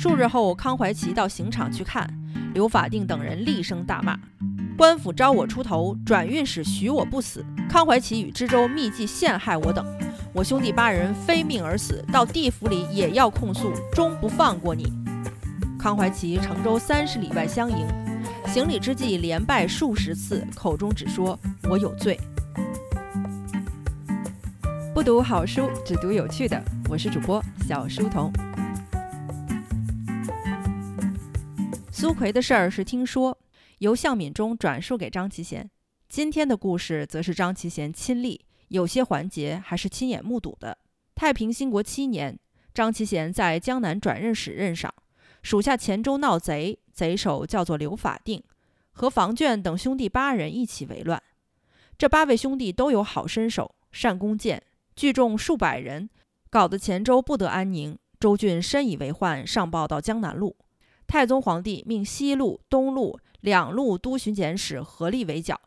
数日后，康怀琪到刑场去看，刘法定等人厉声大骂：“官府招我出头，转运使许我不死。康怀琪与知州密计陷害我等，我兄弟八人非命而死，到地府里也要控诉，终不放过你。”康怀琪乘舟三十里外相迎，行礼之际连拜数十次，口中只说：“我有罪。”不读好书，只读有趣的。我是主播小书童。苏奎的事儿是听说，由向敏中转述给张其贤。今天的故事则是张其贤亲历，有些环节还是亲眼目睹的。太平兴国七年，张其贤在江南转任使任上，属下黔州闹贼，贼首叫做刘法定，和房卷等兄弟八人一起为乱。这八位兄弟都有好身手，善弓箭。聚众数百人，搞得黔州不得安宁。州郡深以为患，上报到江南路。太宗皇帝命西路、东路两路都巡检使合力围剿，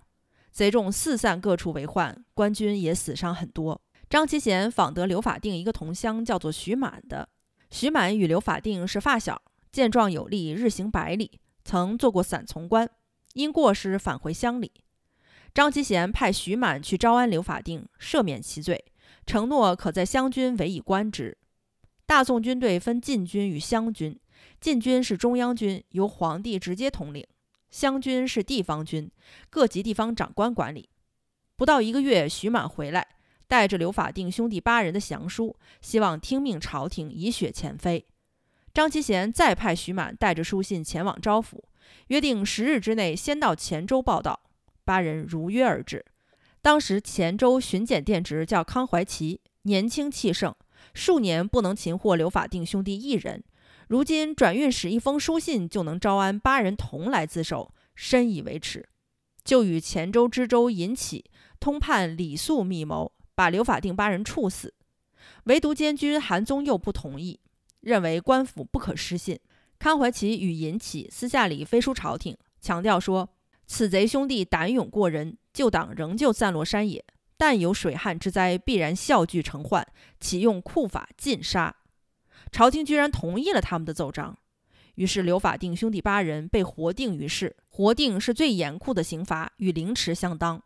贼众四散各处为患，官军也死伤很多。张其贤访得刘法定一个同乡，叫做徐满的。徐满与刘法定是发小，健壮有力，日行百里，曾做过散从官，因过失返回乡里。张其贤派徐满去招安刘法定，赦免其罪。承诺可在湘军委以官职。大宋军队分禁军与湘军，禁军是中央军，由皇帝直接统领；湘军是地方军，各级地方长官管理。不到一个月，徐满回来，带着刘法定兄弟八人的降书，希望听命朝廷，以雪前非。张其贤再派徐满带着书信前往招抚，约定十日之内先到黔州报道。八人如约而至。当时黔州巡检殿职叫康怀琪，年轻气盛，数年不能擒获刘法定兄弟一人。如今转运使一封书信就能招安八人同来自首，深以为耻，就与黔州知州尹启通判李肃密谋，把刘法定八人处死。唯独监军韩宗佑不同意，认为官府不可失信。康怀琪与尹启私下里飞书朝廷，强调说。此贼兄弟胆勇过人，旧党仍旧散落山野，但有水旱之灾，必然笑聚成患，启用酷法尽杀。朝廷居然同意了他们的奏章，于是刘法定兄弟八人被活定于市。活定是最严酷的刑罚，与凌迟相当。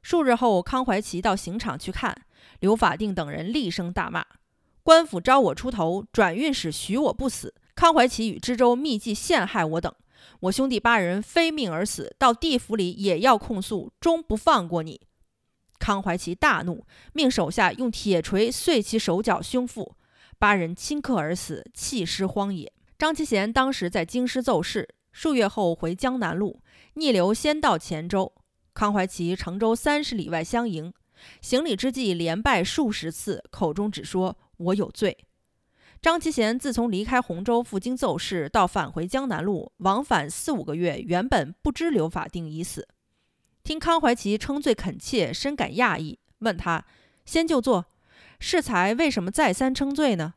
数日后，康怀琪到刑场去看，刘法定等人厉声大骂：“官府招我出头，转运使许我不死。康怀琪与知州密计陷害我等。”我兄弟八人非命而死，到地府里也要控诉，终不放过你。康怀琪大怒，命手下用铁锤碎其手脚胸腹，八人顷刻而死，弃尸荒野。张其贤当时在京师奏事，数月后回江南路，逆流先到黔州。康怀琪乘舟三十里外相迎，行礼之际连拜数十次，口中只说：“我有罪。”张其贤自从离开洪州赴京奏事，到返回江南路，往返四五个月，原本不知刘法定已死。听康怀琪称罪恳切，深感讶异，问他：“先就坐，适才为什么再三称罪呢？”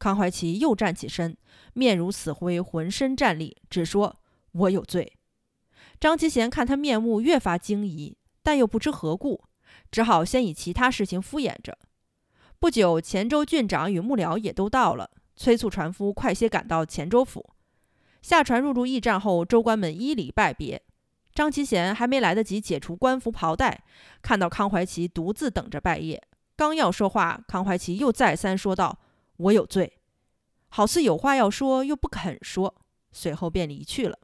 康怀琪又站起身，面如死灰，浑身战栗，只说：“我有罪。”张其贤看他面目越发惊疑，但又不知何故，只好先以其他事情敷衍着。不久，黔州郡长与幕僚也都到了，催促船夫快些赶到黔州府。下船入住驿站后，州官们依礼拜别。张其贤还没来得及解除官服袍带，看到康怀琪独自等着拜谒，刚要说话，康怀琪又再三说道：“我有罪。”好似有话要说，又不肯说，随后便离去了。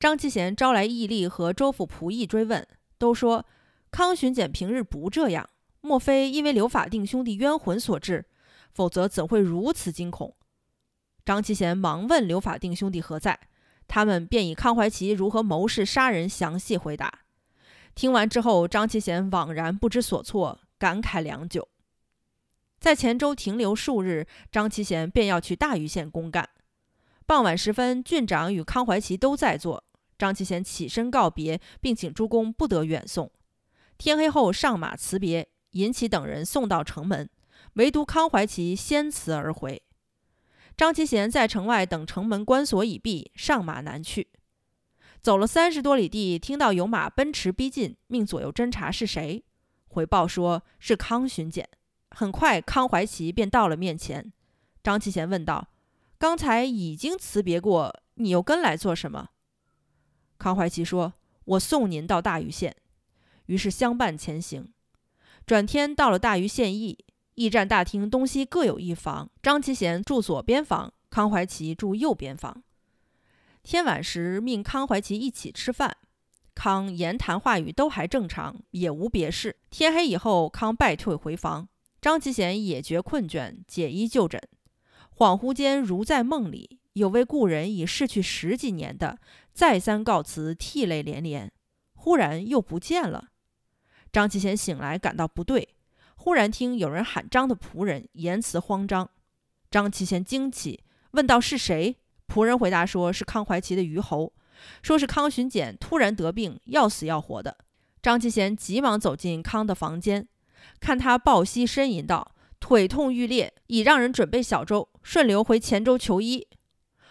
张其贤招来义力和周府仆役追问，都说康巡检平日不这样。莫非因为刘法定兄弟冤魂所致？否则怎会如此惊恐？张其贤忙问刘法定兄弟何在，他们便以康怀琪如何谋事杀人详细回答。听完之后，张其贤惘然不知所措，感慨良久。在黔州停留数日，张其贤便要去大余县公干。傍晚时分，郡长与康怀琪都在座，张其贤起身告别，并请诸公不得远送。天黑后上马辞别。尹启等人送到城门，唯独康怀琪先辞而回。张其贤在城外等城门关锁已闭，上马南去。走了三十多里地，听到有马奔驰逼近，命左右侦查是谁。回报说是康巡检。很快，康怀琪便到了面前。张其贤问道：“刚才已经辞别过，你又跟来做什么？”康怀奇说：“我送您到大余县。”于是相伴前行。转天到了大余县驿，驿站大厅东西各有一房，张其贤住左边房，康怀奇住右边房。天晚时，命康怀奇一起吃饭。康言谈话语都还正常，也无别事。天黑以后，康败退回房。张其贤也觉困倦，解衣就枕。恍惚间，如在梦里，有位故人已逝去十几年的，再三告辞，涕泪连连。忽然又不见了。张其贤醒来，感到不对，忽然听有人喊张的仆人，言辞慌张。张其贤惊起，问道：“是谁？”仆人回答说：“是康怀奇的虞侯。”说是康巡检突然得病，要死要活的。张其贤急忙走进康的房间，看他抱膝呻吟道：“腿痛欲裂，已让人准备小舟，顺流回黔州求医。”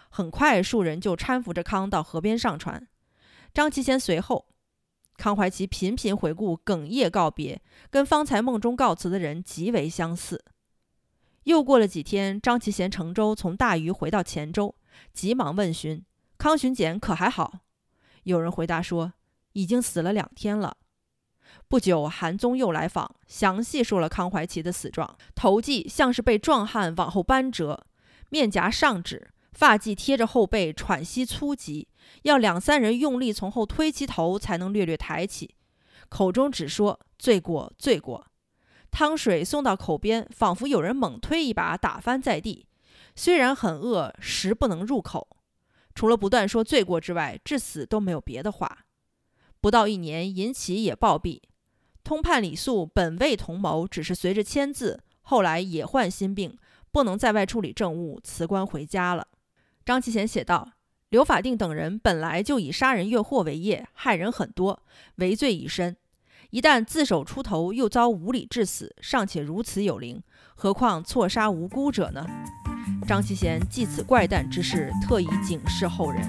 很快，数人就搀扶着康到河边上船。张其贤随后。康怀奇频频回顾，哽咽告别，跟方才梦中告辞的人极为相似。又过了几天，张其贤乘舟从大余回到黔州，急忙问询。康巡检可还好？有人回答说，已经死了两天了。不久，韩宗又来访，详细说了康怀奇的死状：头髻像是被壮汉往后扳折，面颊上指，发髻贴着后背，喘息粗急，要两三人用力从后推其头，才能略略抬起。口中只说罪过，罪过。汤水送到口边，仿佛有人猛推一把，打翻在地。虽然很饿，食不能入口。除了不断说罪过之外，至死都没有别的话。不到一年，尹启也暴毙。通判李肃本未同谋，只是随着签字，后来也患心病，不能在外处理政务，辞官回家了。张其贤写道：“刘法定等人本来就以杀人越货为业，害人很多，为罪已深。一旦自首出头，又遭无理致死，尚且如此有灵，何况错杀无辜者呢？”张其贤记此怪诞之事，特以警示后人。